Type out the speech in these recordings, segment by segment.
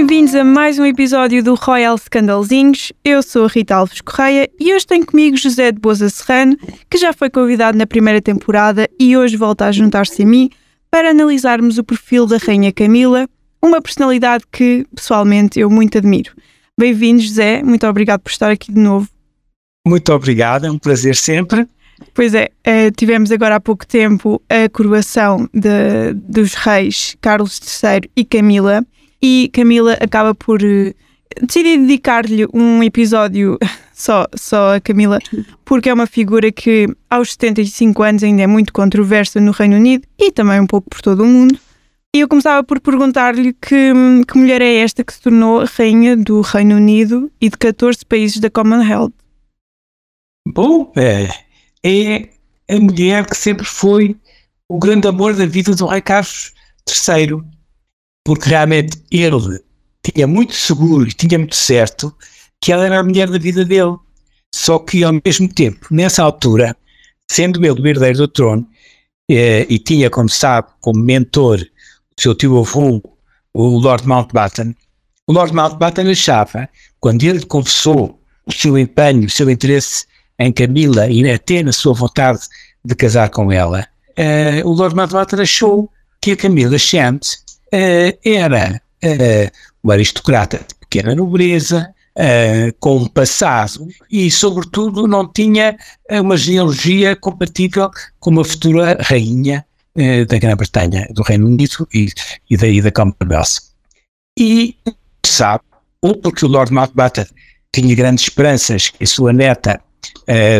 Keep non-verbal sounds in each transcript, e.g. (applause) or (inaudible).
bem-vindos a mais um episódio do Royal Scandalzinhos. Eu sou a Rita Alves Correia e hoje tenho comigo José de Boza Serrano, que já foi convidado na primeira temporada e hoje volta a juntar-se a mim para analisarmos o perfil da Rainha Camila, uma personalidade que, pessoalmente, eu muito admiro. Bem-vindo, José. Muito obrigado por estar aqui de novo. Muito obrigado, é um prazer sempre. Pois é, uh, tivemos agora há pouco tempo a coroação de, dos reis Carlos III e Camila, e Camila acaba por uh, decidir dedicar-lhe um episódio (laughs) só, só a Camila, porque é uma figura que aos 75 anos ainda é muito controversa no Reino Unido e também um pouco por todo o mundo. E eu começava por perguntar-lhe que, que mulher é esta que se tornou rainha do Reino Unido e de 14 países da Commonwealth. Bom, é, é a mulher que sempre foi o grande amor da vida do rei Carlos III, porque realmente ele tinha muito seguro e tinha muito certo que ela era a mulher da vida dele. Só que ao mesmo tempo, nessa altura, sendo ele o herdeiro do trono, eh, e tinha, como sabe, como mentor seu tio avô, o Lord Mountbatten, o Lord Mountbatten achava, quando ele confessou o seu empenho, o seu interesse em Camila e até na sua vontade de casar com ela, uh, o Lord Mountbatten achou que a Camila Shand uh, era uh, uma aristocrata de pequena nobreza, Uh, com um passado e, sobretudo, não tinha uma genealogia compatível com uma futura rainha eh, da Grã-Bretanha, do Reino Unido e, e daí da Commonwealth. E sabe, ou porque o Lord Mountbatten tinha grandes esperanças que a sua neta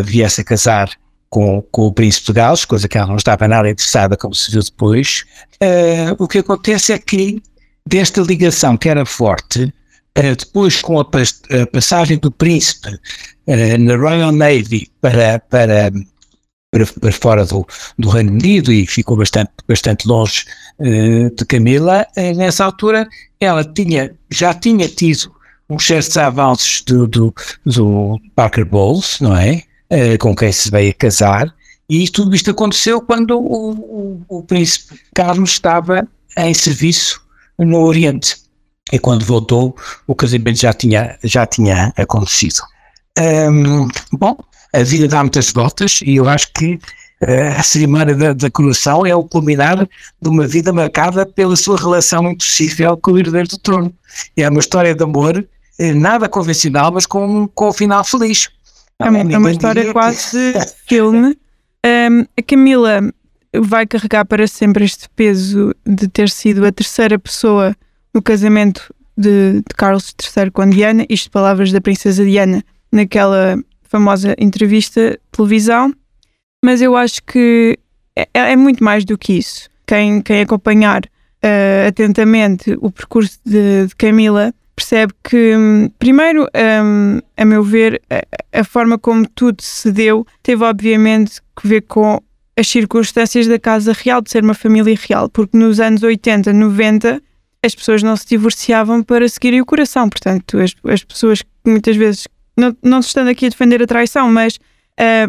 viesse a casar com, com o príncipe de Gales, coisa que ela não estava nada interessada, como se viu depois, uh, o que acontece é que desta ligação que era forte, uh, depois com a, pas a, passagem do príncipe na Royal Navy para, para para, para fora do, do, Reino Unido e ficou bastante, bastante longe uh, de Camila. Uh, nessa altura, ela tinha, já tinha tido uns certos avanços do, do, do Parker Bowles, não é? Uh, com quem se veio casar. E tudo isto aconteceu quando o, o, o príncipe Carlos estava em serviço no Oriente. E quando voltou, o casamento já tinha, já tinha acontecido. Um, bom, a vida dá muitas voltas e eu acho que uh, a cerimónia da, da coroação é o culminar de uma vida marcada pela sua relação impossível com o herdeiro do trono. É uma história de amor, eh, nada convencional, mas com, com um final feliz. É uma, é uma história quase (laughs) filme. Um, a Camila vai carregar para sempre este peso de ter sido a terceira pessoa no casamento de, de Carlos III com Diana, isto palavras da princesa Diana naquela famosa entrevista de televisão, mas eu acho que é, é muito mais do que isso. Quem, quem acompanhar uh, atentamente o percurso de, de Camila percebe que, um, primeiro, um, a meu ver, a, a, forma como tudo se deu teve, obviamente, que ver com as circunstâncias da Casa Real, de ser uma família real, porque nos anos 80, 90, as pessoas não se divorciavam para seguirem o coração. Portanto, as, as pessoas que muitas vezes não, não estando aqui a defender a traição, mas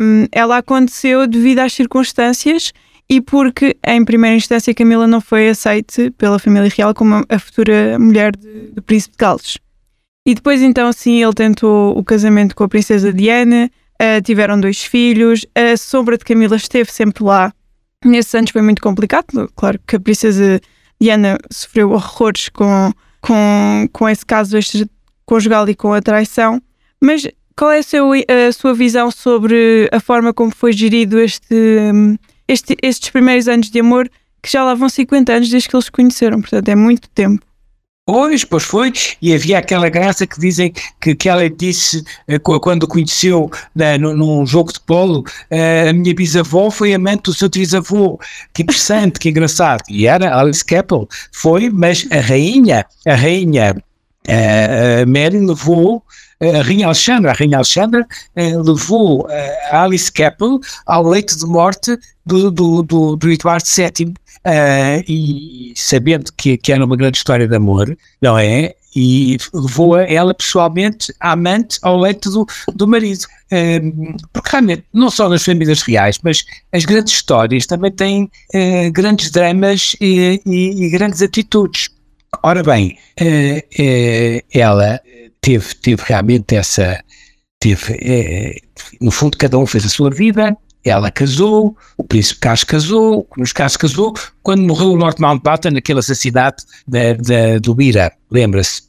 um, ela aconteceu devido às circunstâncias e porque, em primeira instância, Camila não foi aceite pela família real como a futura mulher do príncipe de Gales. E depois, então, sim, ele tentou o casamento com a princesa Diana, uh, tiveram dois filhos, a sombra de Camila esteve sempre lá. Nesses anos foi muito complicado, claro que a princesa Diana sofreu horrores com, com, com esse caso conjugal e com a traição, mas qual é a, seu, a, sua visão sobre a forma como foi gerido este, este, estes primeiros anos de amor, que já lá vão 50 anos desde que eles se conheceram, portanto é muito tempo. Pois, pois foi, e havia aquela graça que dizem que, que ela disse eh, quando conheceu né, num jogo de polo, eh, a minha bisavó foi amante do seu bisavô, que interessante, que engraçado, e era Alice Keppel, foi, mas a rainha, a rainha a Mary levou a Rainha Alexandra, a Rainha Alexandra levou a Alice Keppel ao leito de morte do, do, do, do Eduardo VII e sabendo que, que era uma grande história de amor, não é? E levou ela pessoalmente, a amante, ao leito do, do marido. Um, porque realmente, não só nas famílias reais, mas as grandes histórias também têm uh, grandes dramas e, e, e grandes atitudes. ora bem, uh, uh, ela teve, teve realmente essa. Teve, no fundo, cada um fez a sua vida. Ela casou, o príncipe Carlos casou, os Carlos casou, quando morreu o Lord Mountbatten, naquele assassinato da, da, do Bira, lembra-se?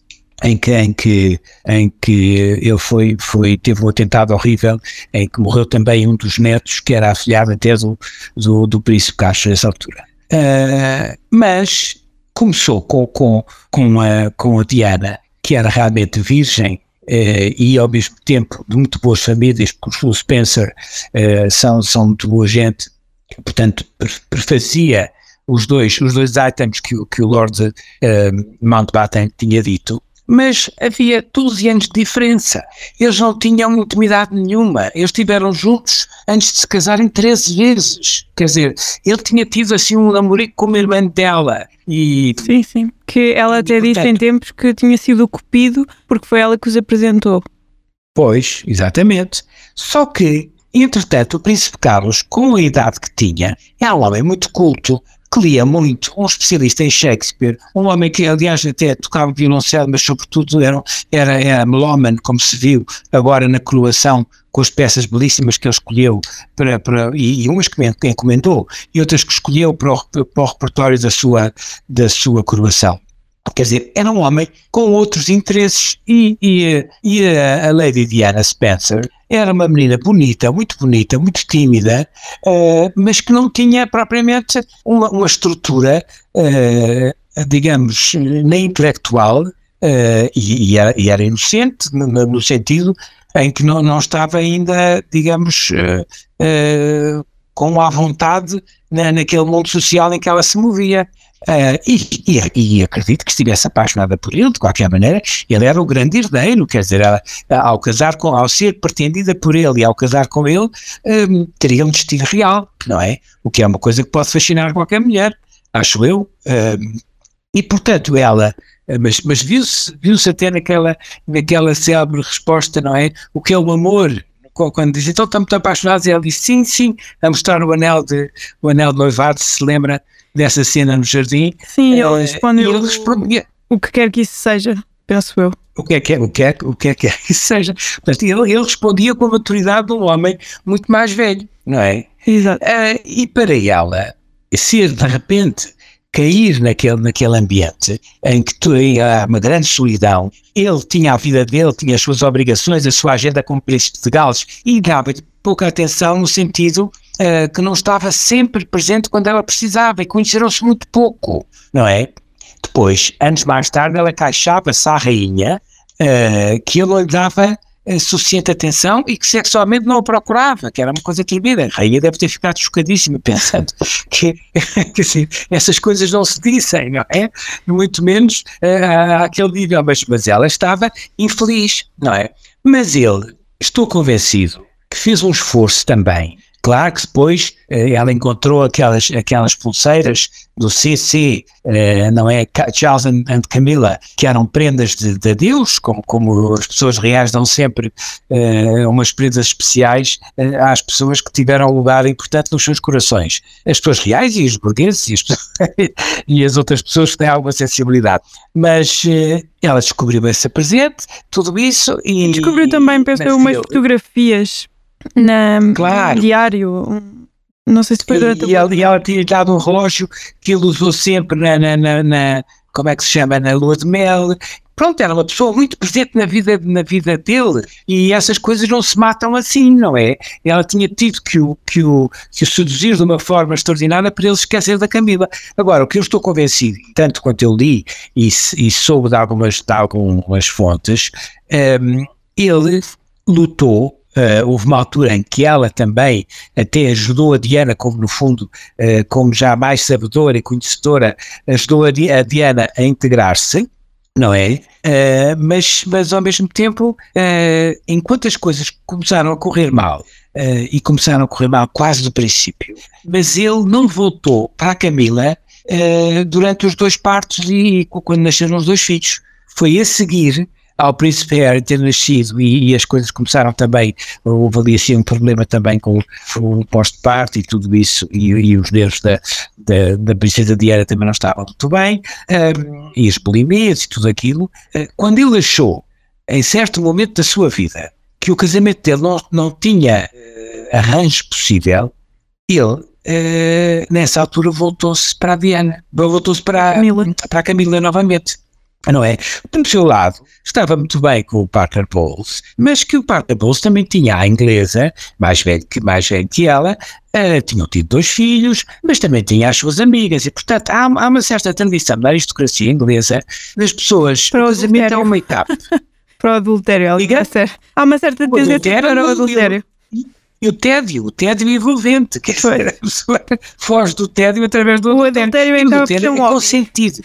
em que, em que, em que ele foi, foi, teve um atentado horrível, em que morreu também um dos netos, que era afilhado até do, do, do príncipe Castro nessa altura. Uh, mas começou com, com, com, a, com a Diana, que era realmente virgem, Uh, e ao mesmo tempo de muito boas famílias, porque os Spencer uh, são, são muito boa gente, portanto prefazia os dois, os dois items que, que o Lord uh, Mountbatten tinha dito, mas havia 12 anos de diferença. Eles não tinham intimidade nenhuma. Eles estiveram juntos antes de se casarem 13 vezes. Quer dizer, ele tinha tido assim um namorico com a irmã dela. E, sim, sim. Que ela até disse em tempos que tinha sido o cupido porque foi ela que os apresentou. Pois, exatamente. Só que, entretanto, o Príncipe Carlos, com a idade que tinha, era um homem muito culto, que lia muito, um especialista em Shakespeare, um homem que, aliás, até tocava violoncelo, mas sobretudo era, era, era como se viu agora na coroação, com as peças belíssimas que ele escolheu para, para, e, e umas que encomendou, e outras que escolheu para o, para o repertório da sua, da sua coroação. Quer dizer, era um homem com outros interesses e, e, e a, a Lady Diana Spencer era uma menina bonita, muito bonita, muito tímida, uh, mas que não tinha propriamente uma, uma estrutura, uh, digamos, nem intelectual, uh, e, e, era, e, era, inocente, no, no, sentido em que não, não estava ainda, digamos, com a vontade na, naquele mundo social em que ela se movia. Uh, e, e, e, acredito que estivesse apaixonada por ele, de qualquer maneira, ele era o grande herdeiro, quer dizer, ela, ao casar com, ao ser pretendida por ele e ao casar com ele, um, teria um destino real, não é? O que é uma coisa que pode fascinar qualquer mulher, acho eu. Um, e portanto ela, mas, mas viu-se viu até naquela, naquela célebre resposta, não é? O que é o amor? Quando diz, então estamos apaixonados, e ela diz sim, sim, a mostrar o anel de, o anel de noivado, se lembra, dessa cena no jardim. Sim, ele respondeu. Ele respondia. O que quer que isso seja, penso eu. O que é que é, o que é, o que é que, é que isso seja? Portanto, ele, ele respondia com a maturidade de um homem muito mais velho, não é? Exato. Uh, e para ela, ser de repente cair naquele, naquele ambiente em que tu, há uma grande solidão, ele tinha a vida dele, tinha as suas obrigações, a sua agenda como príncipe de Gales e dava pouca atenção no sentido uh, que não estava sempre presente quando ela precisava e conheceram-se muito pouco, não é? Depois, anos mais tarde, ela queixava-se à rainha uh, que ele lhe dava uh, suficiente atenção e que sexualmente não o procurava, que era uma coisa tremenda. A rainha deve ter ficado chocadíssima pensando (laughs) que, que assim, essas coisas não se dizem, não é? Muito menos uh, àquele nível, mas, mas ela estava infeliz, não é? Mas ele, estou convencido, que fez um esforço também Claro que depois eh, ela encontrou aquelas, aquelas pulseiras do CC, eh, não é? Charles and, Camilla, que eram prendas de, de Deus, como, como as pessoas reais dão sempre eh, umas prendas especiais às pessoas que tiveram lugar importante nos seus corações. As pessoas reais e os burgueses e as, (laughs) e as outras pessoas que têm alguma sensibilidade. Mas ela descobriu esse presente, tudo isso e. Descobriu também, penso eu, umas fotografias na claro. diário. Não sei se foi durante e, ela, e ela tinha dado um relógio que ele usou sempre na, na, na, na, como é que se chama, na lua de mel. Pronto, era uma pessoa muito presente na vida, na vida dele e essas coisas não se matam assim, não é? Ela tinha tido que o, que o, que o seduzir de uma forma extraordinária para ele esquecer da Camila. Agora, o que eu estou convencido, tanto quanto eu li e, e soube de algumas, de algumas fontes, um, ele lutou Uh, houve uma altura em que ela também até ajudou a Diana, como no fundo, uh, como já mais sabedora e conhecedora, ajudou a, a Diana a integrar-se, não é? Uh, mas, mas ao mesmo tempo, enquanto as coisas começaram a correr mal, e começaram a correr mal quase do princípio, mas ele não voltou para a Camila durante os dois partos e, e quando nasceram os dois filhos. Foi a seguir ao príncipe Harry ter nascido e, e, as coisas começaram também, houve ali assim um problema também com o pós-parto e tudo isso, e, e os nervos da, da, da, princesa Diana também não estavam muito bem, um, e as bulimias e tudo aquilo. Uh, quando ele achou, em certo momento da sua vida, que o casamento dele não, não tinha uh, arranjo possível, ele Uh, nessa altura voltou-se para a Diana, voltou-se para, Camila. para a Camila novamente não é? Do seu lado, estava muito bem com o Parker Bowles, mas que o Parker Bowles também tinha a inglesa, mais velho que, mais velho que ela, uh, tinham tido dois filhos, mas também tinha as suas amigas, e portanto há, há uma certa tradição da aristocracia inglesa das pessoas. Para o casamento é uma etapa. (laughs) para o adultério, aliás. Há uma certa tendência para o adultério. E o tédio, o tédio envolvente, quer dizer, a pessoa foge do tédio através do o adultério. então, o adultério é, um é consentido.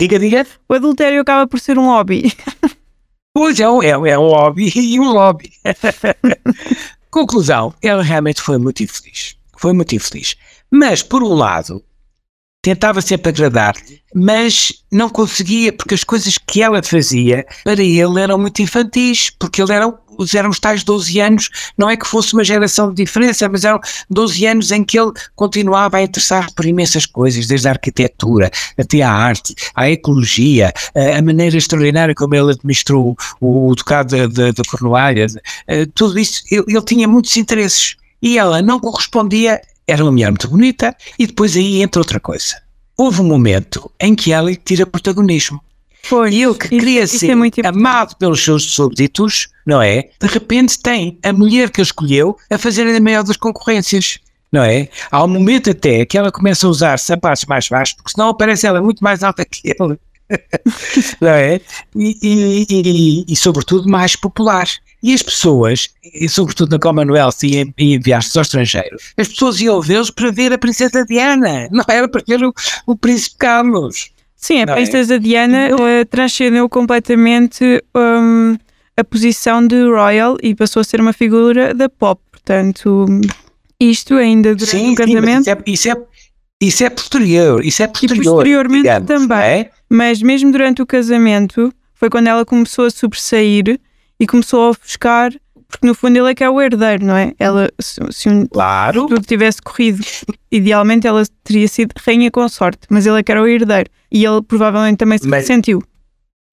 Diga, diga. O adultério acaba por ser um hobby. Pois é, é, é um hobby (laughs) e um lobby. (laughs) Conclusão, ela realmente foi muito infeliz. Foi muito infeliz. Mas, por um lado, tentava sempre agradar-lhe, mas não conseguia, porque as coisas que ela fazia para ele eram muito infantis, porque ele era, eram os tais 12 anos, não é que fosse uma geração de diferença, mas eram 12 anos em que ele continuava a interessar por imensas coisas, desde a arquitetura até a arte, a ecologia, a, a maneira extraordinária como ele administrou o, o ducado de, Cornualha, eh, tudo isso, ele, ele tinha muitos interesses. E ela não correspondia era uma mulher muito bonita e depois aí entra outra coisa. Houve um momento em que ela tira protagonismo. Foi. E ele que queria isso, ser isso é amado pelos seus súbditos, não é? De repente tem a mulher que ele escolheu a fazer a maior das concorrências. Não é? Há um momento até que ela começa a usar sapatos mais baixos, porque senão aparece ela muito mais alta que ele. (laughs) não é? E, e, e, e, sobretudo mais popular. E as pessoas, e sobretudo na Commonwealth e em, viagens ao estrangeiro, as pessoas iam vê-los para ver a Princesa Diana, (laughs) não era para ver o, o Príncipe Carlos. Sim, a Princesa é? Diana uh, transcendeu completamente um, a posição de royal e passou a ser uma figura da pop. Portanto, isto ainda durante sim, o casamento. Sim, isso, é, isso, é, isso é posterior. Isso é posterior. E posteriormente digamos, também. É? Mas mesmo durante o casamento, foi quando ela começou a sobressair e começou a ofuscar, porque no fundo ele é que é o herdeiro, não é? Ela, se, se um, claro. tudo tivesse corrido, idealmente ela teria sido rainha consorte, mas ele é que era o herdeiro. E ele provavelmente também se mas... sentiu.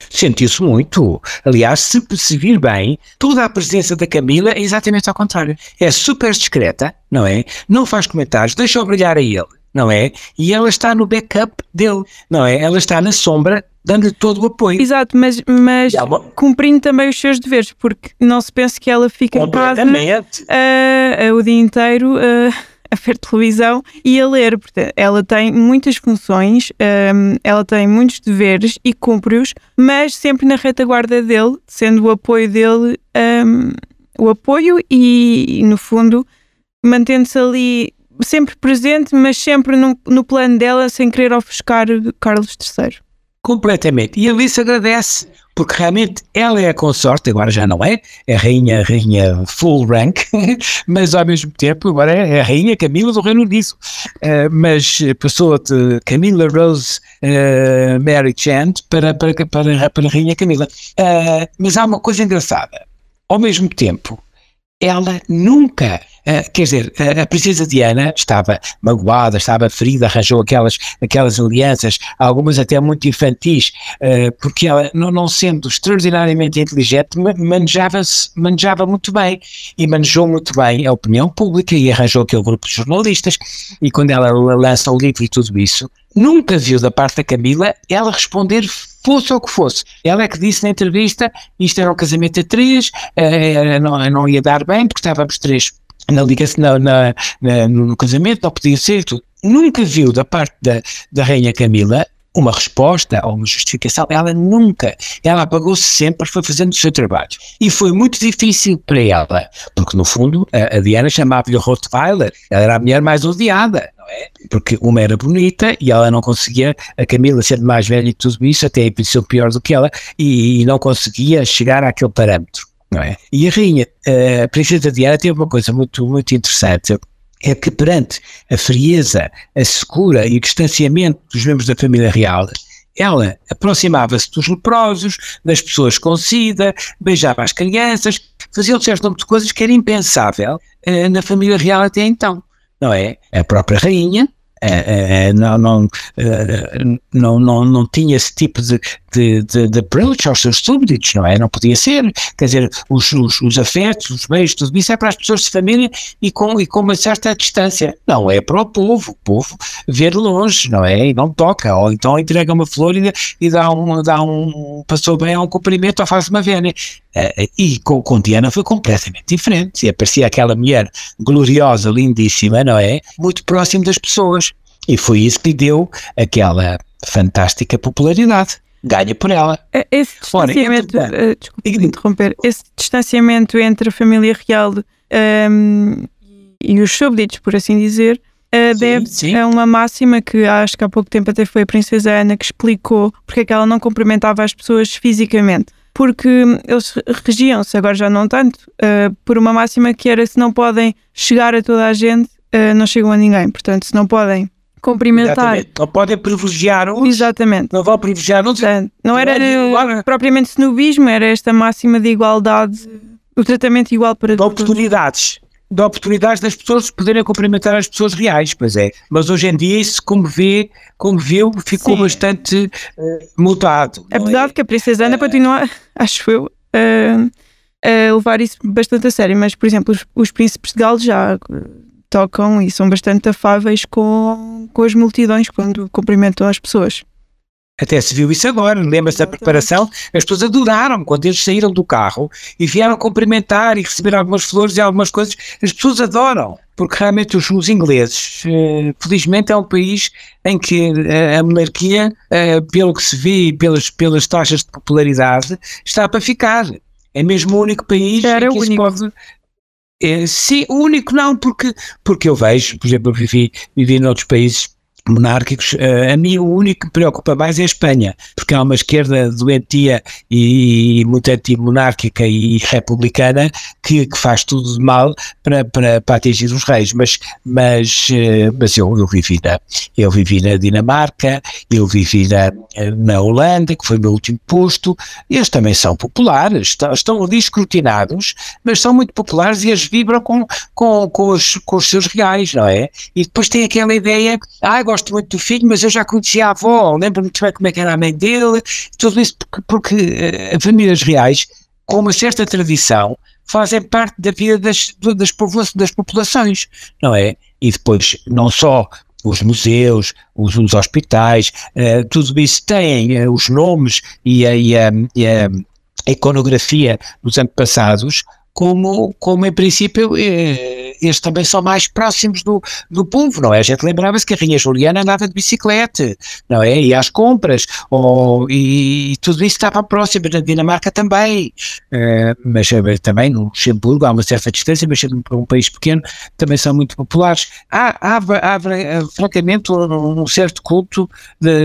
Sentiu-se muito. Aliás, se perceber bem, toda a presença da Camila é exatamente ao contrário. É super discreta, não é? Não faz comentários, deixa-o brilhar a ele não é? E ela está no backup dele, não é? Ela está na sombra, dando-lhe todo o apoio. Exato, mas, mas cumprindo também os seus deveres, porque não se pense que ela fica em casa uh, o dia inteiro. Uh, (laughs) a ver televisão e a ler. Portanto, ela tem muitas funções, um, ela tem muitos deveres e cumpre-os, mas sempre na retaguarda dele, sendo o apoio dele um, o apoio e no fundo, mantendo-se ali sempre presente, mas sempre no, no plano dela, sem querer ofuscar Carlos III. Completamente. E a Alice agradece, porque realmente ela é a consorte, agora já não é, é rainha, rainha full rank, (laughs) mas ao mesmo tempo agora é a rainha Camila do Reino Unido. Uh, mas passou de Camila Rose uh, Mary Chant para, para, para, para a rainha Camila. Uh, mas há uma coisa engraçada. Ao mesmo tempo, ela nunca Uh, quer dizer, a, princesa Diana estava magoada, estava ferida, arranjou aquelas, aquelas alianças, algumas até muito infantis, uh, porque ela, não, sendo extraordinariamente inteligente, manejava-se, manejava muito bem e manejou muito bem a opinião pública e arranjou aquele grupo de jornalistas. E quando ela lança o livro e tudo isso, nunca viu da parte da Camila ela responder fosse o que fosse. Ela é que disse na entrevista, isto era um casamento a três, uh, não, não ia dar bem, porque estávamos três na ligação, na, na, na, no casamento, não podia ser tudo. Nunca viu da parte da, da Rainha Camila uma resposta ou uma justificação, ela nunca, ela apagou-se sempre, foi fazendo o seu trabalho. E foi muito difícil para ela, porque no fundo a, a Diana chamava-lhe Rottweiler, ela era a mulher mais odiada, não é? Porque uma era bonita e ela não conseguia, a Camila sendo mais velha e tudo isso, até pensou pior do que ela, e, e não conseguia chegar àquele parâmetro não é? E a rainha, a princesa Diana teve uma coisa muito, muito interessante, é que perante a frieza, a secura e o distanciamento dos membros da família real, ela aproximava-se dos leprosos, das pessoas com sida, beijava as crianças, fazia um certo número de coisas que era impensável uh, na família real até então, não é? A própria rainha não, não, não, não, não tinha esse tipo de, de, de, de approach aos seus súbditos, não é? Não podia ser, quer dizer, os, os, os afetos, os beijos, tudo isso é para as pessoas de família e com, e com uma certa distância. Não é para o povo, o povo ver longe, não é? E não toca, ou então entrega uma flor e, e dá, um, dá um, passou bem a um cumprimento ou faz uma vênia. Uh, e com, com Diana foi completamente diferente. E aparecia aquela mulher gloriosa, lindíssima, não é? Muito próximo das pessoas. E foi isso que lhe deu aquela fantástica popularidade ganha por ela. É, esse distanciamento, Ora, uh, desculpe interromper, esse distanciamento entre a família real um, ehm, e os súbditos, por assim dizer, uh, deve sim. a uma máxima que acho que há pouco tempo até foi a princesa Ana que explicou porque é que ela não cumprimentava as pessoas fisicamente. Porque eles regiam-se, agora já não tanto, uh, por uma máxima que era se não podem chegar a toda a gente, não chegam a ninguém. Portanto, se não podem cumprimentar. Exatamente. Não podem privilegiar uns. Exatamente. Não vão privilegiar uns. Portanto, não era não propriamente snobismo, era esta máxima de igualdade, o tratamento igual para todos. De oportunidades. De oportunidades das pessoas poderem cumprimentar as pessoas reais, pois é. Mas hoje em dia isso, como vê, como viu, ficou Sim. bastante uh, mudado. Apesar é? de que a Princesa Ana uh, continua, (laughs) acho eu, uh, a levar isso bastante a sério, mas, por exemplo, os, os príncipes de Gales já tocam e são bastante afáveis com, com as multidões quando cumprimentam as pessoas. Até se viu isso agora, lembra-se da preparação? As pessoas adoraram quando eles saíram do carro e vieram cumprimentar e receber algumas flores e algumas coisas. As pessoas adoram, porque realmente os, os ingleses, eh, felizmente, é um país em que eh, a monarquia, eh, pelo que se vê e pelas, pelas taxas de popularidade, está para ficar. É mesmo o único país Era em que único. se pode é, sim, único não, porque, porque eu vejo, por exemplo, eu vivi, vivi noutros países monárquicos, uh, a mim o único que me preocupa mais é a Espanha, porque há uma esquerda doentia e, e muito anti-monárquica e republicana que, que, faz tudo de mal para, para, para atingir os reis, mas, mas, uh, mas eu, eu, vivi na, eu vivi na Dinamarca, eu vivi na, na Holanda, que foi o meu último posto, e eles também são populares, estão, estão ali escrutinados, mas são muito populares e eles vibram com, com, com, os, com os seus reais, não é? E depois tem aquela ideia, ah, gosto muito do filho, mas eu já conhecia a avó, lembro-me muito bem como é que era a mãe dele, tudo isso porque, porque famílias reais, com uma certa tradição, fazem parte da vida das, das, das populações, não é? E depois, não só os museus, os, os hospitais, uh, tudo isso tem uh, os nomes e a, e a, e a iconografia dos antepassados, como, como em princípio eh, eles também são mais próximos do, do povo, não é? A gente lembrava-se que a Rainha Juliana andava de bicicleta, não é? E às compras, ou, e, e tudo isso estava próximo, na Dinamarca também, uh, mas uh, também no Luxemburgo há uma certa distância, mas para um país pequeno também são muito populares. Há, há, há, há francamente um, um, certo culto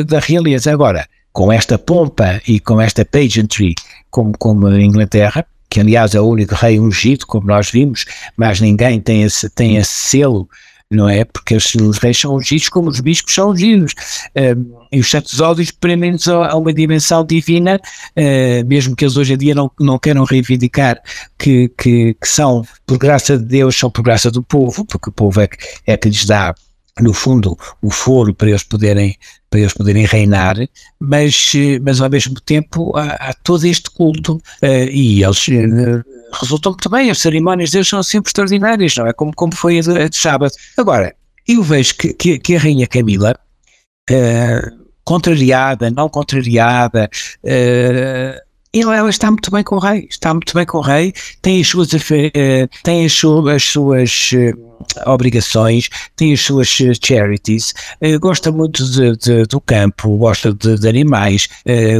da realeza. Agora, com esta pompa e com esta pageantry como, como a Inglaterra, que aliás é o único rei ungido, como nós vimos, mas ninguém tem esse, tem esse selo, não é? Porque os, reis são ungidos como os bispos são ungidos. Uh, e os santos ódios prendem-nos a, uma dimensão divina, uh, mesmo que eles hoje em dia não, não queiram reivindicar que, que, que, são, por graça de Deus, são por graça do povo, porque o povo é que, é que lhes dá no fundo, o foro para eles poderem, para eles poderem reinar, mas, mas ao mesmo tempo há, há todo este culto uh, e eles uh, resultam também, as cerimónias deles são sempre extraordinárias, não é? Como, como foi a de, a de sábado. Agora, eu vejo que, que, que a Rainha Camila, uh, contrariada, não contrariada, ela, ela, está muito bem com o rei, está muito bem com o rei, tem as suas, tem as suas, as suas obrigações, tem as suas eh, charities, gosta muito de, de, do campo, gosta de, de animais,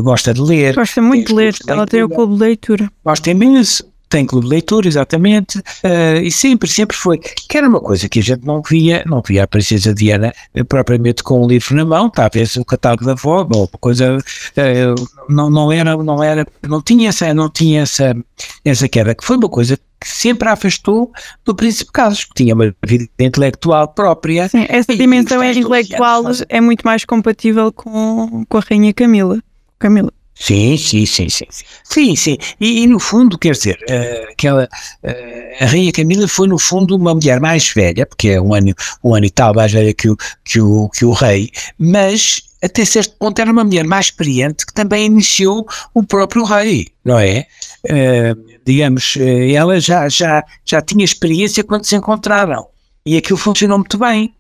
gosta de ler. Gosta muito de ler, ela tem o clube de leitura. Gosta imenso. Tem clube de leitura, exatamente, uh, e sempre, sempre foi, que era uma coisa que a gente não via, não via a princesa Diana uh, propriamente com um livro na mão, talvez o catálogo da avó, ou coisa, uh, não, não era, não era, não tinha essa, não tinha essa, essa queda, que foi uma coisa que sempre a afastou do Príncipe Carlos, que tinha uma vida intelectual própria. Sim, essa dimensão intelectual é muito mais compatível com, com a Rainha Camila. Camila. Sim, sim, sim, sim. Sim, sim. E, e no fundo, quer dizer, uh, aquela, uh, a Rainha Camila foi, no fundo, uma mulher mais velha, porque é um ano, um ano e tal mais velha que o, que o, que o rei, mas até certo ponto era uma mulher mais experiente que também iniciou o próprio rei, não é? Uh, digamos, ela já, já, já tinha experiência quando se encontraram e aquilo funcionou muito bem.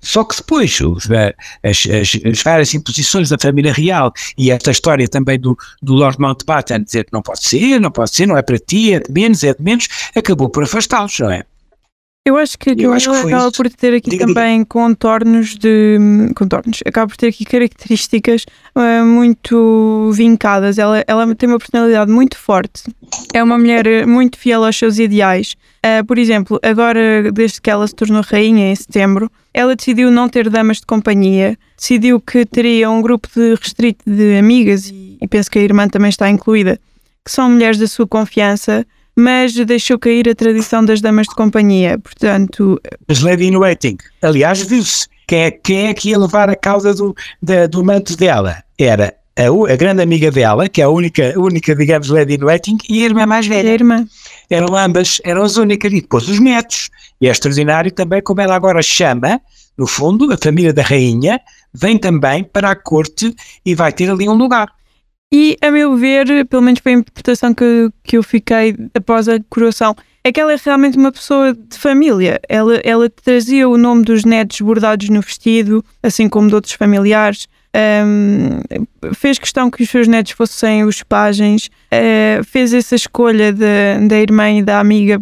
Só que depois as, as, as, várias imposições da família real e esta história também do, do Lord Mountbatten dizer que não pode ser, não pode ser, não é para ti, é de menos, é de menos, acabou por afastá-los, não é? Eu acho que, eu acho que acaba por ter aqui diga, também diga. contornos de. contornos. Acaba por ter aqui características uh, muito vincadas. Ela, ela tem uma personalidade muito forte. É uma mulher muito fiel aos seus ideais. Uh, por exemplo, agora, desde que ela se tornou rainha em setembro, ela decidiu não ter damas de companhia. Decidiu que teria um grupo de restrito de amigas, e, e penso que a irmã também está incluída, que são mulheres da sua confiança mas deixou cair a tradição das damas de companhia. Portanto. As Lady in Waiting. Aliás, viu-se quem é, quem é que ia levar a causa do, da, do manto dela? Era a, a, grande amiga dela, que é a única, única digamos, Lady in Waiting, e a irmã mais velha. A irmã. Eram ambas, eram as únicas. E depois os netos. E é extraordinário também como ela agora chama, no fundo, a família da rainha, vem também para a corte e vai ter ali um lugar. E, a meu ver, pelo menos foi a interpretação que, que eu fiquei após a coroação, é que ela é realmente uma pessoa de família. Ela, ela trazia o nome dos netos bordados no vestido, assim como de outros familiares. Um, fez questão que os seus netos fossem os pajens, uh, fez essa escolha de, da irmã e da amiga,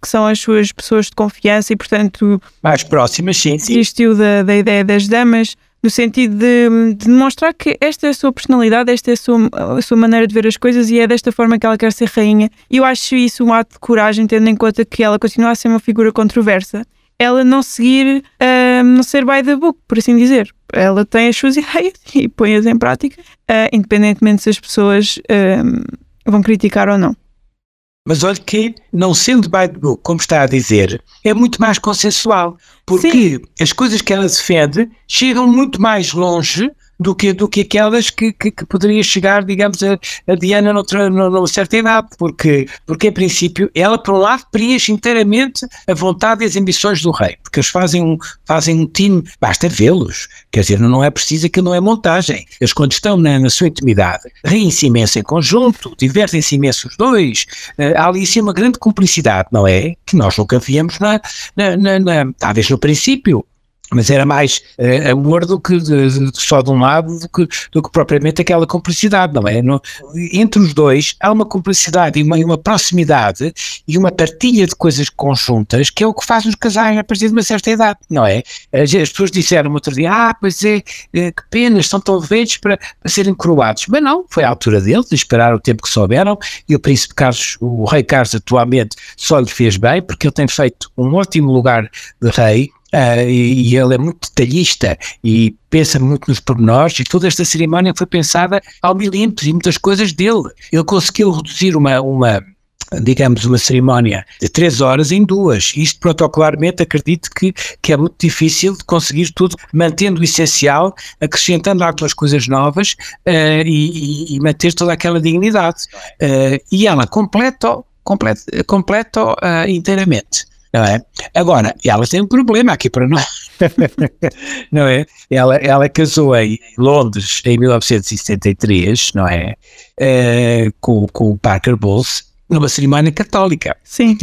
que são as suas pessoas de confiança, e portanto. Mais próximas, sim. sim. Desistiu da, da ideia das damas no sentido de, de, demonstrar que esta é a sua personalidade, esta é a sua, a sua maneira de ver as coisas e é desta forma que ela quer ser rainha. E eu acho isso um ato de coragem, tendo em conta que ela continua a ser uma figura controversa. Ela não seguir, uh, não ser by the book, por assim dizer. Ela tem as suas (laughs) ideias e põe-as em prática, uh, independentemente se as pessoas uh, vão criticar ou não. Mas olha que, não sendo by the book, como está a dizer, é muito mais consensual. Porque Sim. as coisas que ela defende chegam muito mais longe do que, do que aquelas que, que, que poderia chegar, digamos, a, a Diana noutra, numa certa idade, porque, porque em princípio ela, por um lado, preenche inteiramente a vontade e as ambições do rei, porque eles fazem um, fazem um time, basta vê-los, quer dizer, não é preciso que não é montagem, eles quando estão na, na sua intimidade, riem-se imenso em conjunto, divertem-se imenso os dois, uh, há ali sim uma grande cumplicidade, não é? Que nós nunca víamos na, na, na, na talvez no princípio, mas era mais uh, amor do que só de um lado do que, do que propriamente aquela cumplicidade, não é? No, entre os dois há uma cumplicidade e uma, uma, proximidade e uma partilha de coisas conjuntas que é o que faz os casais a partir de uma certa idade, não é? As, as pessoas disseram outro dia, ah, pois é, é que pena, estão tão velhos para, para, serem coroados, mas não, foi a altura deles, de esperar o tempo que souberam e o príncipe Carlos, o rei Carlos atualmente só lhe fez bem porque ele tem feito um ótimo lugar de rei Uh, e, e, ele é muito detalhista e pensa muito nos pormenores e toda esta cerimónia foi pensada ao milímetro e muitas coisas dele. Ele conseguiu reduzir uma, uma digamos, uma cerimónia de três horas em duas. Isto protocolarmente acredito que, que é muito difícil de conseguir tudo, mantendo o essencial, acrescentando algumas coisas novas uh, e, e, manter toda aquela dignidade. Uh, e ela completa, completa, completa uh, inteiramente não é? Agora, ela tem um problema aqui para nós, (laughs) não é? Ela, ela casou em Londres em 1973, não é? Uh, com, com o Parker Bowles, numa cerimónia católica. Sim.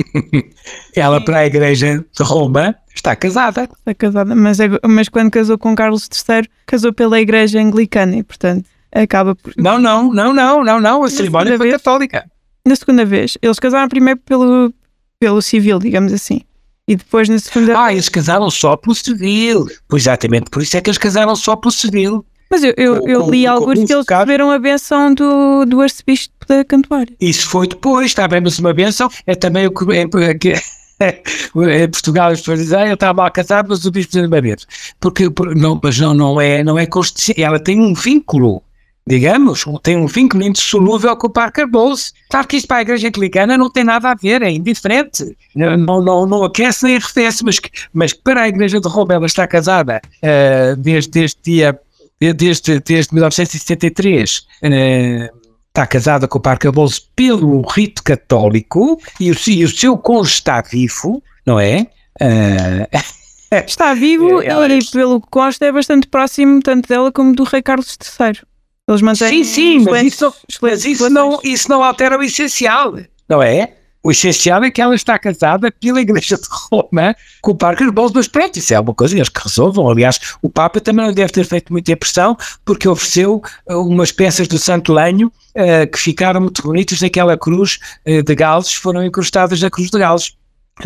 (laughs) ela, Sim. para a Igreja de Roma, está casada. Está casada, mas, é, mas quando casou com Carlos III, casou pela Igreja Anglicana e, portanto, acaba por. Não, não, não, não, não, não. A cerimónia foi vez, católica. Na segunda vez. Eles casaram primeiro pelo, pelo civil, digamos assim. E depois na segunda. Ah, eles casaram só pelo civil. Pois exatamente, por isso é que eles casaram só pelo civil. Mas eu, eu, eu li alguns que eles receberam a benção do, do arcebispo da Cantuária. Isso foi depois, está bem, mas uma benção é também o que. É, que (laughs) em Portugal as pessoas dizem, ah, ele está mal casado, mas o bispo precisa de beber. Porque, não, mas não, não é, não é constitucional. Ela tem um vínculo digamos, tem um vínculo indissolúvel com o Parker Bowles. Claro que isto para a Igreja Anglicana não tem nada a ver, é indiferente. Não, não, não aquece nem arrefece, mas, mas para a Igreja de Roma ela está casada uh, desde este dia, desde, desde 1973. Uh, está casada com o Parker Bowles pelo rito católico e o, e o seu cônjuge está vivo, não é? Uh, (laughs) Está vivo é, e, pelo que consta, é bastante próximo tanto dela como do rei Carlos III. Eles mantêm. Sim, sim, mas, isso, mas isso, não, isso não altera o essencial, não é? O essencial é que ela está casada pela Igreja de Roma com o Parker Bowles, mas pronto, isso é uma coisa eles que resolvam. Aliás, o Papa também não deve ter feito muita pressão, porque ofereceu uh, umas peças do Santo Lenho uh, que ficaram muito bonitas naquela cruz uh, de Gales, foram incrustadas na cruz de Gales.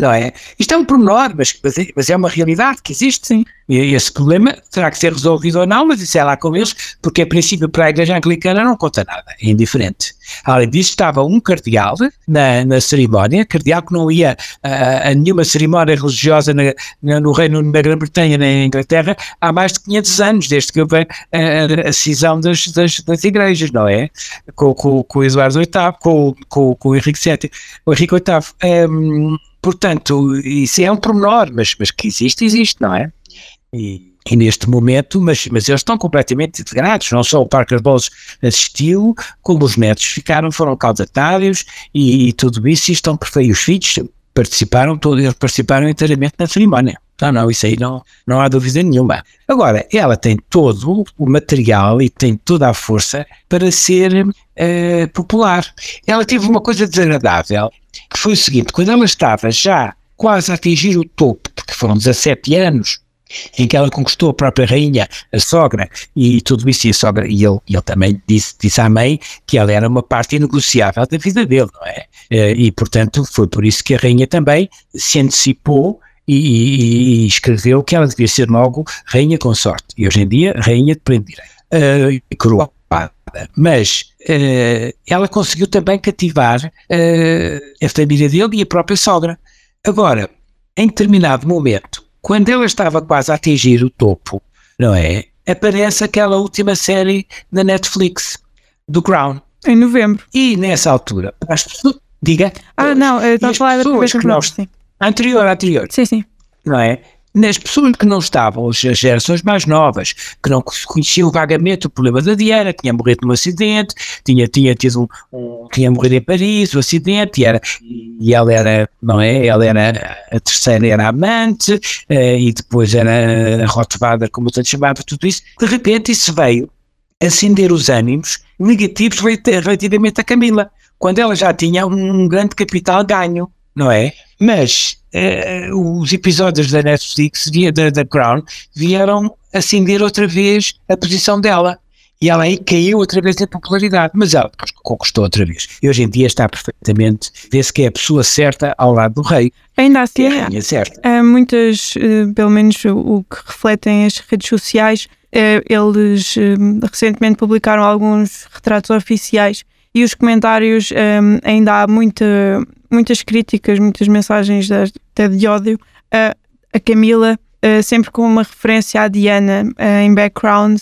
Não é? Isto é um pormenor, mas, mas é uma realidade que existe. Sim. E esse problema terá que ser resolvido ou não, mas isso é lá com eles, porque a princípio para a Igreja Anglicana não conta nada, é indiferente. Além disso, estava um cardeal na, na cerimónia, cardeal que não ia a, a nenhuma cerimónia religiosa na, na, no Reino na Grã-Bretanha, na Inglaterra, há mais de 500 anos, desde que houve a, a cisão das, das, das, igrejas, não é? Com, com, com o Eduardo VIII, com, com, com o Henrique VII, o Henrique VIII. Um, Portanto, isso é um pormenor, mas, mas que existe, existe, não é? E, e neste momento, mas, mas eles estão completamente integrados, não só o Parker Bowles assistiu, como os netos ficaram, foram caudatários e, e tudo isso, e estão perfeitos. Os filhos participaram, todos eles participaram inteiramente na cerimónia. Não, não, isso aí não, não há dúvida nenhuma. Agora, ela tem todo o material e tem toda a força para ser uh, popular. Ela teve uma coisa desagradável, que foi o seguinte: quando ela estava já quase a atingir o topo, porque foram 17 anos em que ela conquistou a própria rainha, a sogra, e tudo isso, e a sogra, e ele, ele também disse, disse à mãe que ela era uma parte inegociável da vida dele, não é? Eh, e, portanto, foi por isso que a rainha também se antecipou e, e, e, escreveu que ela devia ser logo rainha consorte. E hoje em dia, rainha de pleno direito. Uh, coroada. Mas uh, ela conseguiu também cativar uh, a família dele e a própria sogra. Agora, em determinado momento, quando ela estava quase a atingir o topo, não é? Aparece aquela última série da Netflix, do Crown. Em novembro. E nessa altura, as pessoas. Diga. Ah, não, estava a falar da que sim. Anterior, anterior. Sim, sim. Não é? Nas pessoas que não estavam, as gerações mais novas, que não conheciam vagamente o problema da Diana, tinha morrido num acidente, tinha, tinha tido um, tinha morrido em Paris, o um acidente, e, era, e ela era, não é? Ela era, a terceira era amante, uh, e depois era a Rottweiler, como tanto chamava, tudo isso. De repente isso veio acender os ânimos negativos relativamente a Camila, quando ela já tinha um grande capital ganho não é? Mas uh, os episódios da Netflix, da, da Crown, vieram acender outra vez a posição dela. E ela aí caiu outra vez em popularidade, mas ela depois conquistou outra vez. E hoje em dia está perfeitamente, vê-se que é a pessoa certa ao lado do rei. Ainda assim, é certa. há muitas, eh, pelo menos o que refletem as redes sociais, eh, eles recentemente publicaram alguns retratos oficiais e os comentários ainda há muita muitas críticas, muitas mensagens de, até de ódio a, a Camila, uh, sempre com uma referência à Diana uh, em background.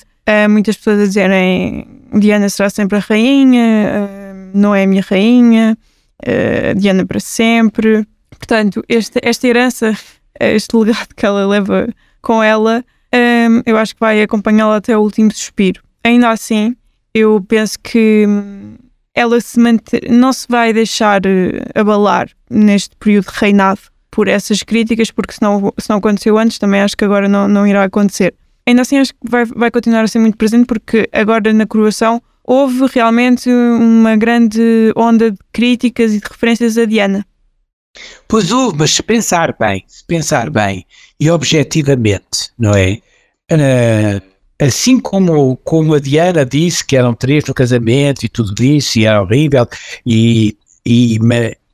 Muitas pessoas a dizerem Diana será sempre a rainha, não é a minha rainha, Diana para sempre. Portanto, este, esta herança, este legado que ela leva com ela, um, eu acho que vai acompanhá-la até o último suspiro. Ainda assim, eu penso que hum, ela se manter, não se vai deixar uh, abalar neste período de reinado por essas críticas, porque se não, se não aconteceu antes, também acho que agora não, não irá acontecer. Ainda assim, acho que vai, vai continuar a ser muito presente, porque agora na coroação houve realmente uma grande onda de críticas e de referências a Diana. Pois houve, mas se pensar bem, se pensar bem e objetivamente, não é? Uh, assim como, como a Diana disse que eram três no casamento e tudo isso, e era horrível, e, e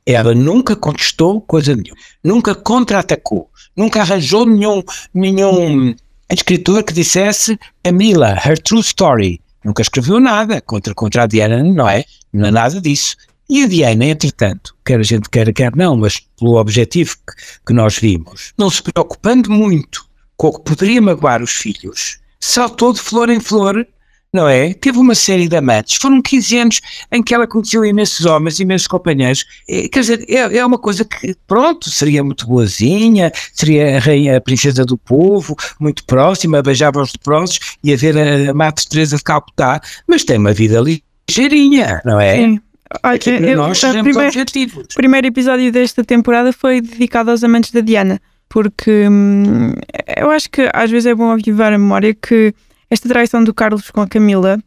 ela nunca contestou coisa nenhuma, nunca contra-atacou, nunca arranjou nenhum, nenhum escritor que dissesse a Mila, her true story. Nunca escreveu nada contra, contra a Diana, não é? Não é nada disso. E a Diana, entretanto, quer a gente queira, quer não, mas pelo objetivo que, que nós vimos, não se preocupando muito com o que poderia magoar os filhos, saltou de flor em flor não é? Teve uma série de amantes. Foram 15 anos em que ela conheceu imensos homens, imensos companheiros. Quer dizer, é, é uma coisa que, pronto, seria muito boazinha, seria a rainha, a princesa do povo, muito próxima, beijava os leprosos, ia ver a Madre Teresa de Calcutá, mas tem uma vida ligeirinha, não é? Sim. Olha, eu, nós o primeiro, o primeiro episódio desta temporada foi dedicado aos amantes da Diana, porque hum, eu acho que às vezes é bom avivar a memória que esta traição do Carlos com a Camila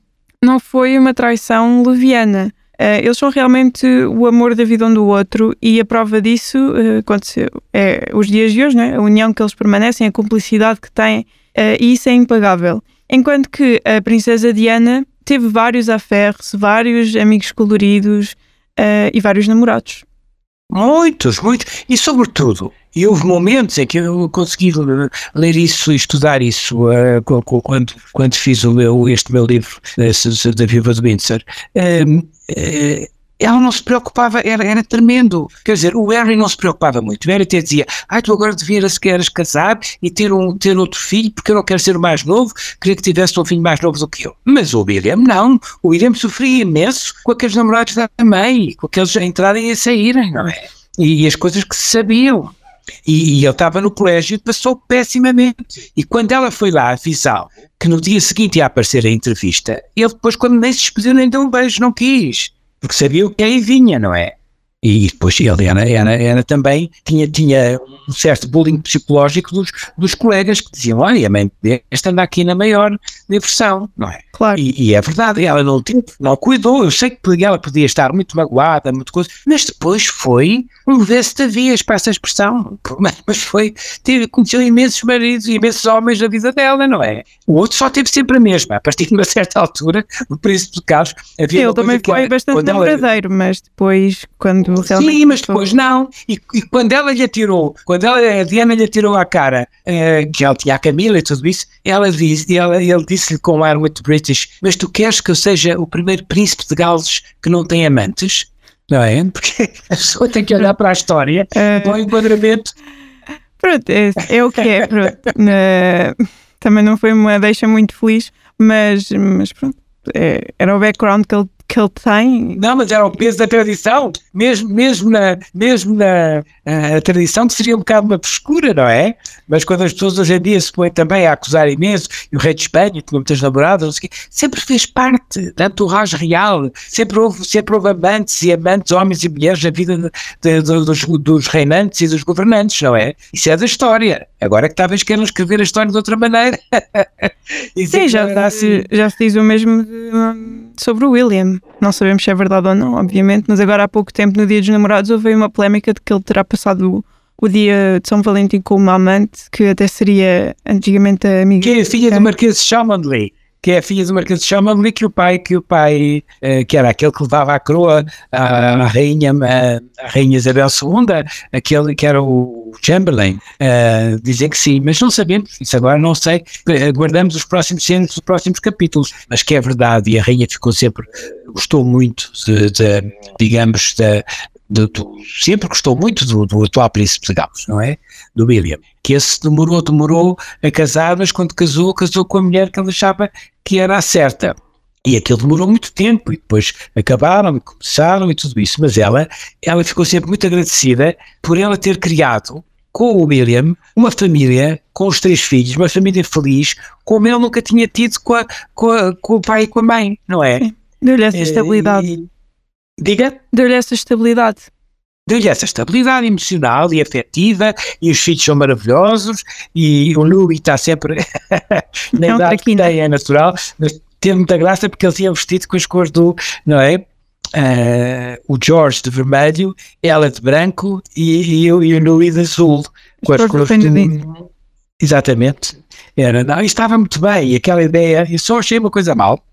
não foi uma traição leviana. Uh, eles são realmente o amor da vida um do outro e a prova disso uh, aconteceu, é os dias de hoje, né? a união que eles permanecem, a cumplicidade que têm, uh, e isso é impagável. Enquanto que a princesa Diana teve vários affaires, vários amigos coloridos e vários namorados. Muitos, muitos. E sobretudo, e houve momentos em que eu consegui ler isso estudar isso uh, quando, quando fiz o meu, este meu livro uh, da Viva de Windsor. Uh, ela não se preocupava, era, era tremendo. Quer dizer, o Harry não se preocupava muito. O Harry até dizia: Ah, tu agora devias queres casar e ter, um, ter outro filho, porque eu não quero ser o mais novo, queria que tivesse um filho mais novo do que eu. Mas o William não. O William sofria imenso com aqueles namorados da mãe, com aqueles a entrarem e a saírem, não é? E, e as coisas que se sabiam. E, e ele estava no colégio e passou pessimamente. E quando ela foi lá avisá-lo que no dia seguinte ia aparecer a entrevista, ele depois, quando nem se despediu, nem deu um beijo, não quis porque sabia o que aí vinha, não é? E depois ele era, era, era também, tinha, tinha um certo bullying psicológico dos, dos colegas que diziam, olha, mãe, esta anda aqui na maior diversão, não é? Claro. E, e, é verdade, ela não, não cuidou, eu sei que ela podia estar muito magoada, muito coisa, mas depois foi um vê-se de vias para essa expressão, (laughs) mas foi, teve, conheceu imensos maridos, imensos homens na vida dela, não é? O outro só teve sempre a mesma, a partir de uma certa altura, o príncipe de Carlos, havia Ele também foi bastante ela... mas depois, quando realmente... Sim, mas depois não, e, e, quando ela lhe atirou, quando ela, a Diana lhe atirou à cara, uh, que ela tinha a Camila e tudo isso, ela disse, ela, ele disse-lhe com um ar muito british, mas tu queres que eu seja o primeiro príncipe de Gales que não tem amantes? Não é? (laughs) Porque a pessoa tem que olhar para a história, uh, (laughs) para o enquadramento. Pronto, é, é o que é. Pronto. Uh, também não foi uma deixa muito feliz, mas, mas pronto, é, era o background que ele que ele tem. Não, mas era o peso da tradição, mesmo, mesmo na, mesmo na a, tradição, que seria um bocado uma frescura, não é? Mas quando as pessoas hoje em dia se põem também a acusar imenso, e o rei de Espanha tinha muitas namoradas, não sei quê, sempre fez parte da entourage real, sempre houve, sempre houve amantes e amantes, homens e mulheres, na vida de, de, de, dos, dos reinantes e dos governantes, não é? Isso é da história. Agora que talvez queiram escrever a história de outra maneira. (laughs) Sim, já, se, já se diz o mesmo sobre o William. Não sabemos se é verdade ou não, obviamente, mas agora há pouco tempo, no Dia dos Namorados, houve uma polémica de que ele terá passado o, dia de São Valentim com uma amante que até seria antigamente a amiga. Que é a filha do Marquês de Cholmondeley que é a filha do Marquês de Chamonix, que o pai, que o pai, uh, que era aquele que levava a coroa à, rainha, a, rainha Isabel II, aquele que era o Chamberlain, uh, dizem que sim, mas não sabemos, isso agora não sei, aguardamos os próximos cenas, os próximos capítulos, mas que é verdade, e a rainha ficou sempre, gostou muito de, de digamos, de, de, sempre gostou muito do, do atual príncipe de Gales, não é? Do William. Que esse demorou, demorou a casar, mas quando casou, casou com a mulher que ele achava que era a certa. E aquilo demorou muito tempo, e depois acabaram e começaram e tudo isso, mas ela, ela ficou sempre muito agradecida por ela ter criado com o William uma família com os três filhos, uma família feliz, como ele nunca tinha tido com, a, com, a, com o pai e com a mãe, não é? Deu-lhe essa estabilidade. E, diga? Deu-lhe essa estabilidade deu-lhe essa estabilidade emocional e afetiva, e os filhos são maravilhosos, e o Louis está sempre (laughs) na é idade que tem, é natural, mas teve muita graça porque ele tinha vestido com as cores do, não é? Uh, o George de vermelho, ela de branco e, e, e o Louis de azul, com as cores do... Exatamente. Era, não, estava muito bem, aquela ideia, eu só achei uma coisa mal,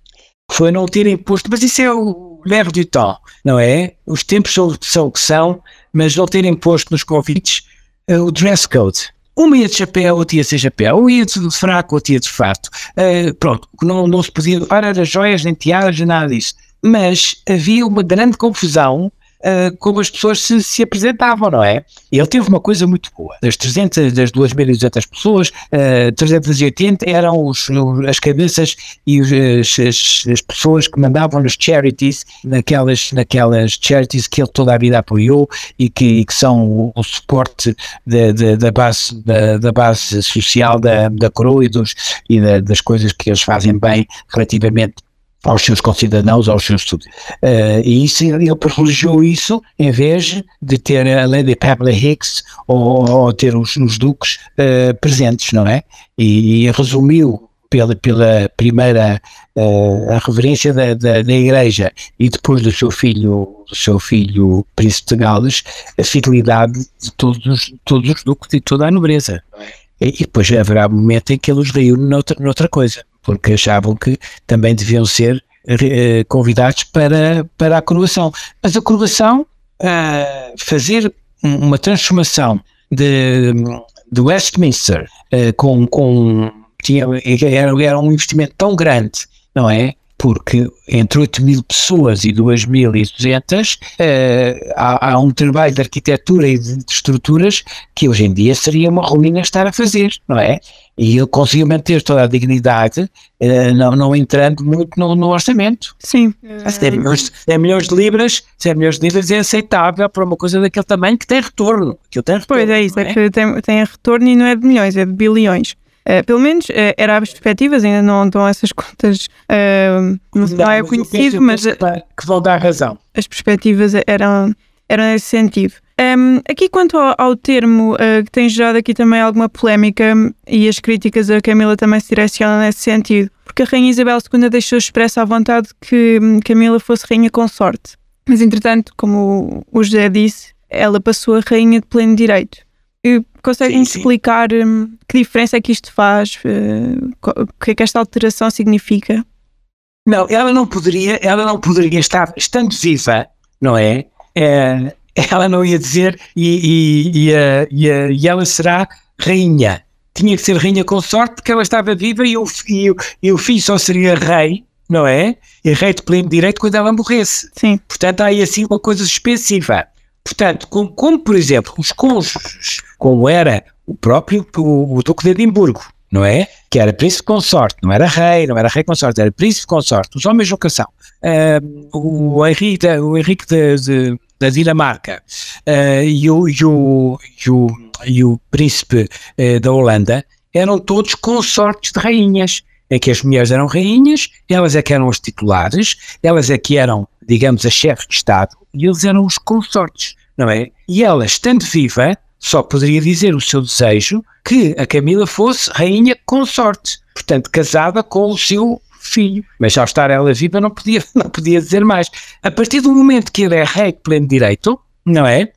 foi não terem posto, mas isso é o leve du temps, não é? Os tempos são, são o que são, mas não terem posto nos convites uh, o dress code. Uma ia de chapéu, outra ia sem chapéu, ou ia de fraco, outra ia de fato. Uh, pronto, não, não se podia levar era joias, nem tiaras, nada disso. Mas havia uma grande confusão uh, como as pessoas se, se, apresentavam, não é? Ele teve uma coisa muito boa. Das 300, das 2.200 pessoas, uh, 380 eram os, as cabeças e os, as, as, pessoas que mandavam nos charities, naquelas, naquelas charities que ele toda a vida apoiou e que, e que são o, o suporte da, da, da, base, da, da, base social da, da coroa e, dos, e da, das coisas que eles fazem bem relativamente aos seus concidadãos, aos seus estudos. Uh, e isso, ele privilegiou isso em vez de ter a Lady Pamela Hicks ou, ou ter os, os duques uh, presentes, não é? E, e, resumiu pela, pela primeira uh, a reverência da, da, da, igreja e depois do seu filho, do seu filho príncipe de Gales, a fidelidade de todos os, todos os duques e toda a nobreza. E, e depois haverá um momento em que ele os reúne noutra, noutra coisa porque achavam que também deviam ser uh, convidados para, para a coroação. Mas a coroação, uh, fazer uma transformação de, de Westminster uh, com, com tinha, era, era um investimento tão grande, não é? Porque entre 8 mil pessoas e 2.200 uh, há, há, um trabalho de arquitetura e de, de, estruturas que hoje em dia seria uma ruína estar a fazer, não é? E ele conseguiu manter toda a dignidade, uh, não, não entrando muito no, no orçamento. Sim. 100 milhões, 100 milhões de libras, 100 milhões de libras é aceitável para uma coisa daquele tamanho que tem retorno. Que tem retorno pois é isso, é? é que tem, tem retorno e não é de milhões, é de bilhões. Uh, pelo menos uh, era as perspectivas, ainda não estão essas (laughs) contas, uh, não, não, é conhecido, mas. Que vão dar razão. As perspectivas eram, eram nesse sentido. Um, ehm, aqui, quanto ao, ao termo que tem gerado aqui também alguma polémica e as críticas a Camila também se direcionam nesse sentido, porque a Rainha Isabel II deixou expressa à vontade que hum, Camila fosse rainha consorte. Mas, entretanto, como o José disse, ela passou a rainha de pleno direito. Conseguem explicar um, que diferença é que isto faz? Uh, o que é que esta alteração significa? Não, ela não poderia, ela não poderia estar, estando viva, não é? é ela não ia dizer e, e, e, e, e, ela será rainha. Tinha que ser rainha consorte porque ela estava viva e o, e, e o filho só seria rei, não é? E rei de pleno direito quando ela morresse. Sim. Portanto, há aí assim uma coisa específica. Portanto, como, como, por exemplo, os cônjuges, como era o próprio o, o Duque de Edimburgo, não é? Que era príncipe consorte, não era rei, não era rei consorte, era príncipe consorte, os homens de vocação. Uh, o Henrique, o Henrique de, de, da Dinamarca uh, e, o, e, o, e, o, e o príncipe uh, da Holanda eram todos consortes de rainhas em que as mulheres eram rainhas, elas é que eram as titulares, elas é que eram, digamos, a chefe de Estado, e eles eram os consortes, não é? E ela, estando viva, só poderia dizer o seu desejo que a Camila fosse rainha consorte, portanto, casada com o seu filho. Mas ao estar ela viva não podia, (laughs) não podia dizer mais. A partir do momento que ele é rei de pleno direito, não é?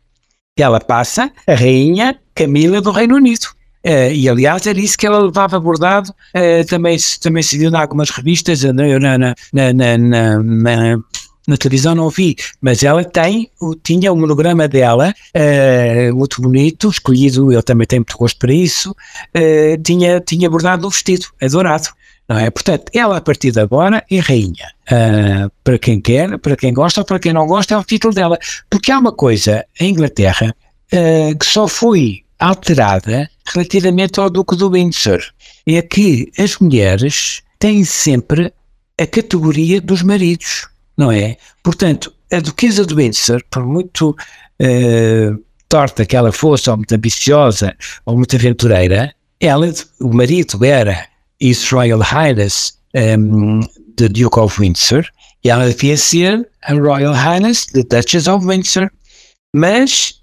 Ela passa a rainha Camila do Reino Unido. Uh, e aliás era isso que ela levava abordado, uh, também, também se viu em algumas revistas, na, na, na, na, na televisão não vi, mas ela tem, tinha o um monograma dela, uh, muito bonito, escolhido, eu também tenho muito gosto para isso, tinha, tinha bordado no vestido, adorado. Não é? Portanto, ela a partir de agora é rainha. para quem quer, para quem gosta ou para quem não gosta, é o título dela. Porque há uma coisa em Inglaterra que só foi alterada relativamente ao Duque do Windsor. É que as mulheres têm sempre a categoria dos maridos, não é? Portanto, a Duquesa de Windsor, por muito uh, torta que ela fosse, ou muito ambiciosa, ou muito aventureira, ela, o marido era His Royal Highness um, the Duke of Windsor, e ela devia ser a Royal Highness the Duchess of Windsor. Mas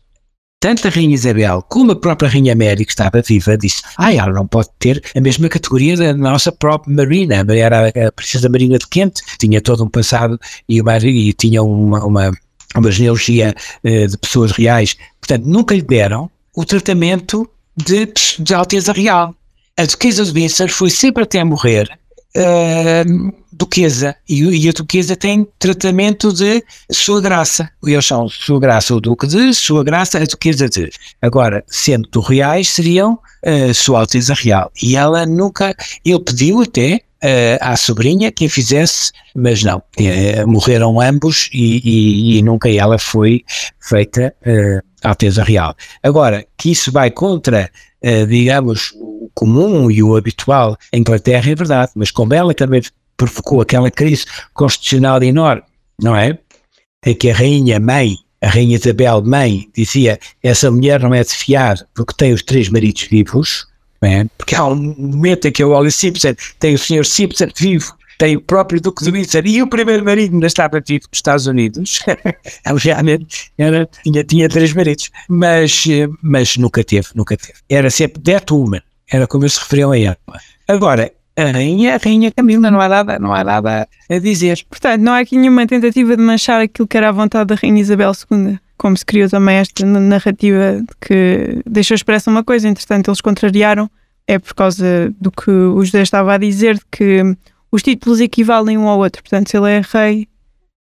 tanto a Rainha Isabel como a própria Rainha Mary, que estava viva, disse: Ah, ela não pode ter a mesma categoria da nossa própria Marina. Era a Princesa Marina de Quente, tinha todo um passado e, uma, e tinha uma, uma, uma genealogia uh, de pessoas reais. Portanto, nunca lhe deram o tratamento de, de Alteza Real. A Duquesa de Windsor foi sempre até morrer uh, duquesa e, e, a duquesa tem tratamento de sua graça. Eles são sua graça o duque de, sua graça a duquesa de. Agora, sendo do reais, seriam uh, sua alteza real. E ela nunca, ele pediu até uh, à sobrinha que a fizesse, mas não, uh, morreram ambos e, e, e, nunca ela foi feita uh, alteza real. Agora, que isso vai contra, digamos, o comum e o habitual em Inglaterra é verdade, mas como ela também provocou aquela crise constitucional enorme, não é? É que a rainha mãe, a rainha Isabel mãe, dizia essa mulher não é de fiar porque tem os três maridos vivos, é? porque há um momento em que o Ollie Simpson tem o Sr. Simpson vivo, tem o próprio Duque de Windsor e o primeiro marido ainda estava vivo nos Estados Unidos. (laughs) Realmente era, tinha, tinha três maridos, mas, mas nunca teve, nunca teve. Era sempre that woman, era como eles se referiam a ela. Agora, a rainha, a rainha Camila, não há nada, não há nada a dizer. Portanto, não há aqui nenhuma tentativa de manchar aquilo que era a vontade da rainha Isabel II, como se criou também esta narrativa que deixou expressa uma coisa, entretanto eles contrariaram, é por causa do que o José estava a dizer, de que os títulos equivalem um ao outro, portanto se ele é rei,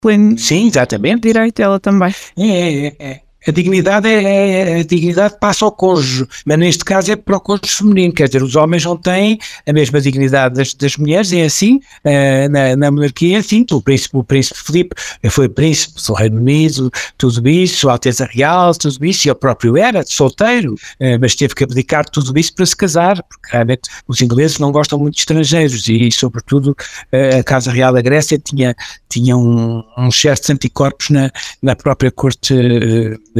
pleno Sim, exatamente. direito, ela também. É, é, é. A dignidade é, é, a dignidade passa ao cônjuge, mas neste caso é para o cônjuge feminino, quer dizer, os homens não têm a mesma dignidade das, das mulheres, é assim, uh, na, na, monarquia é assim, o príncipe, o príncipe Filipe foi príncipe do Reino Unido, tudo isso, a Alteza Real, tudo isso, e ele próprio era solteiro, uh, mas teve que abdicar tudo isso para se casar, porque realmente os ingleses não gostam muito de estrangeiros e, sobretudo, uh, a Casa Real da Grécia tinha, tinha um, um excesso de anticorpos na, na própria corte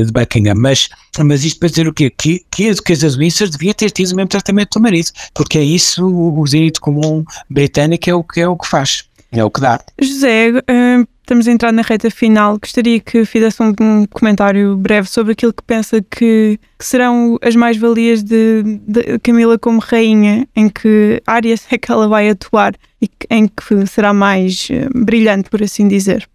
de Buckingham, mas, mas isto para dizer o quê? Que, que a Duquesa de Windsor devia ter tido o mesmo tratamento do marido, porque é isso o, o direito comum britânico é o, que, é o que faz, é o que dá. José, uh, estamos a entrar na reta final, gostaria que fizesse um, um comentário breve sobre aquilo que pensa que, que serão as mais-valias de, de, Camila como rainha, em que áreas é que ela vai atuar e em que será mais uh, brilhante, por assim dizer.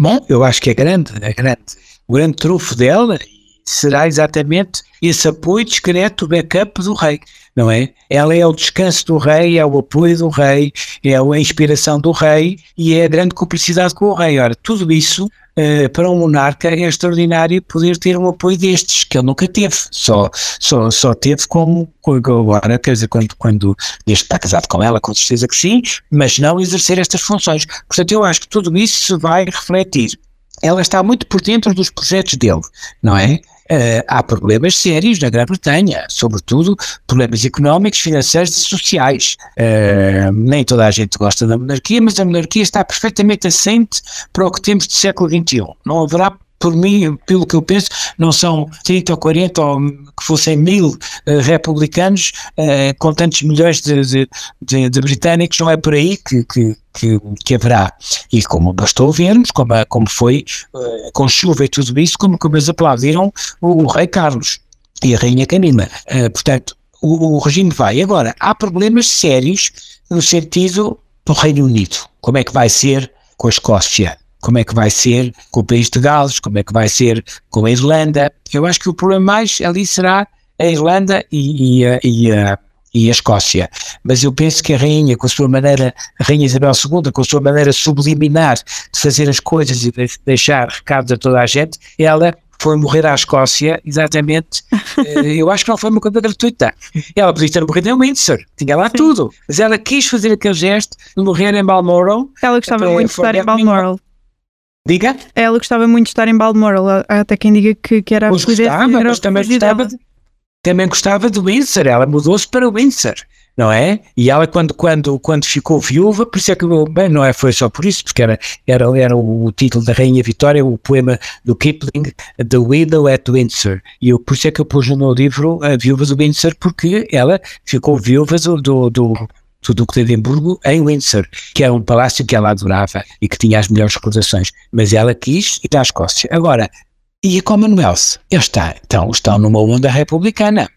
Bom, eu acho que é grande, é grande o grande trunfo dela será exatamente esse apoio discreto, o backup do rei, não é? Ela é o descanso do rei, é o apoio do rei, é a inspiração do rei e é a grande cumplicidade com o rei. Ora, tudo isso uh, para um monarca é extraordinário poder ter um apoio destes, que ele nunca teve, só, só, só teve como agora, quer dizer, quando, quando desde está casado com ela, com certeza que sim, mas não exercer estas funções. Portanto, eu acho que tudo isso se vai refletir ela está muito por dentro dos projetos dele, não é? Uh, há problemas sérios na Grã-Bretanha, sobretudo problemas económicos, financeiros e sociais. Uh, nem toda a gente gosta da monarquia, mas a monarquia está perfeitamente assente para o que temos do século XXI. Não haverá por mim, pelo que eu penso, não são 30 ou 40 ou que fossem mil uh, republicanos uh, com tantos milhões de, de, de, de, britânicos, não é por aí que, que, que, que haverá. E como bastou vermos, como, como foi uh, com chuva e tudo isso, como, como eles aplaudiram o, o rei Carlos e a rainha Camila. portanto, o, o regime vai. Agora, há problemas sérios no sentido do Reino Unido. Como é que vai ser com a Escócia? Como é que vai ser com o país de Gales, como é que vai ser com a Irlanda. Eu acho que o problema mais ali será a Irlanda e, e, e, a, e a Escócia. Mas eu penso que a rainha, com a sua maneira, a rainha Isabel II, com a sua maneira subliminar de fazer as coisas e de deixar recados a toda a gente, ela foi morrer à Escócia, exatamente. (laughs) Eh, eu acho que não foi uma coisa gratuita. Ela podia ter morrido em Windsor, tinha lá Sim. tudo. Mas ela quis fazer aquele gesto de morrer em Balmoral. Ela gostava muito de estar em Balmoral. Diga? Ela gostava muito de estar em Balmoral, até quem diga que, que era pois a gostava, mas também gostava, de, também gostava de Windsor, ela mudou-se para Windsor, não é? E ela quando, quando, quando ficou viúva, por isso é que, bem, não é, foi só por isso, porque era, era, era o título da Rainha Vitória, o poema do Kipling, The Widow at Windsor, e eu, por isso é que eu pus no meu livro a Viúva do Windsor, porque ela ficou viúva do, do do Duque de Edimburgo em Windsor, que era um palácio que ela adorava e que tinha as melhores recordações, mas ela quis ir à Escócia. Agora, e a Commonwealth? Eles está, então, estão numa onda republicana,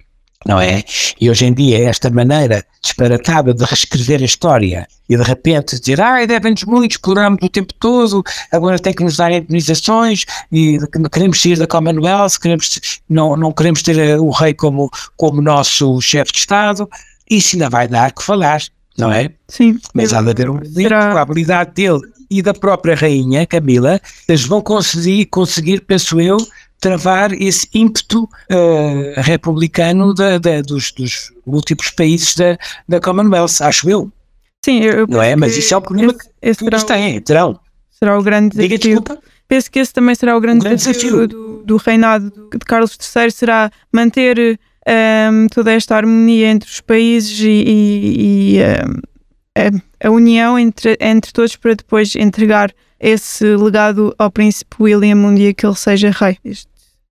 não é? E hoje em dia esta maneira disparatada de reescrever a história e de repente dizer, ah, devem-nos muito, exploramos o tempo todo, agora tem que nos dar indemnizações e queremos sair da Commonwealth, queremos, não, não queremos ter o rei como, como nosso chefe de Estado, isso ainda vai dar que falar. não é? Sim. Mas há de haver um Será- a habilidade dele e da própria rainha Camila, eles vão conseguir, conseguir penso eu, travar esse ímpeto eh, republicano da, da- dos, dos múltiplos países da, da Commonwealth, acho eu, Sim, eu, não é? Mas isso é o problema esse, esse que eles têm, terão. será o grande Diga desafio. desculpa. Penso que esse também será o grande, O grande desafio, desafio. Do, do reinado de Carlos III, será manter ehm, toda esta harmonia entre os países e, e- e, ehm, a, a união entre, entre todos para depois entregar esse legado ao príncipe William um dia que ele seja rei.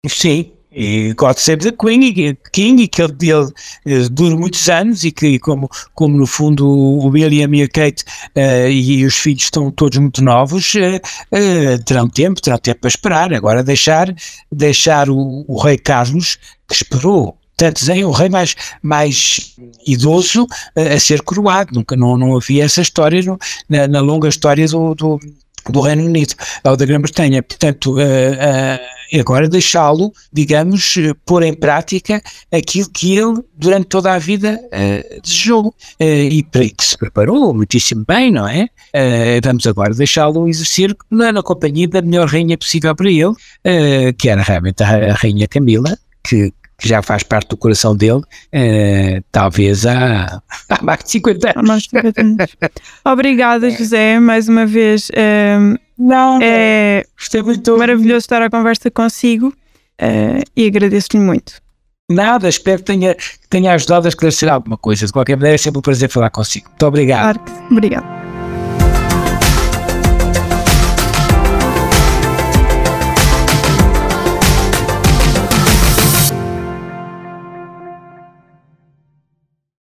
Sim, e God Save the Queen, e, King, e que ele, ele eh, dure muitos anos e que, como, como no fundo o William e a Kate eh, e os filhos estão todos muito novos, eh, eh, terão tempo, terão tempo para esperar. Agora deixar, deixar o, o rei Carlos, que esperou tantos anos, o rei mais, mais idoso eh, a ser coroado. Nunca não, não havia essa história no- na, na longa história do, do, do Reino Unido ou da Grã-Bretanha. Portanto, eh, e agora deixá-lo, digamos, pôr em prática aquilo que ele durante toda a vida eh, desejou eh, e para que se preparou muitíssimo bem, não é? Eh, vamos agora deixá-lo exercer na, na companhia da melhor rainha possível para ele, que era realmente a, a rainha Camila, que, que já faz parte do coração dele, eh, talvez há, há mais de 50 há anos. mais de 50 anos. Obrigada, José, mais uma vez. ehm, Não, é gostei muito. maravilhoso estar à conversa consigo eh, e agradeço-lhe muito. Nada, espero que tenha, que tenha ajudado a esclarecer alguma coisa. De qualquer maneira, é sempre um prazer falar consigo. Muito obrigado. Claro que sim. Obrigada.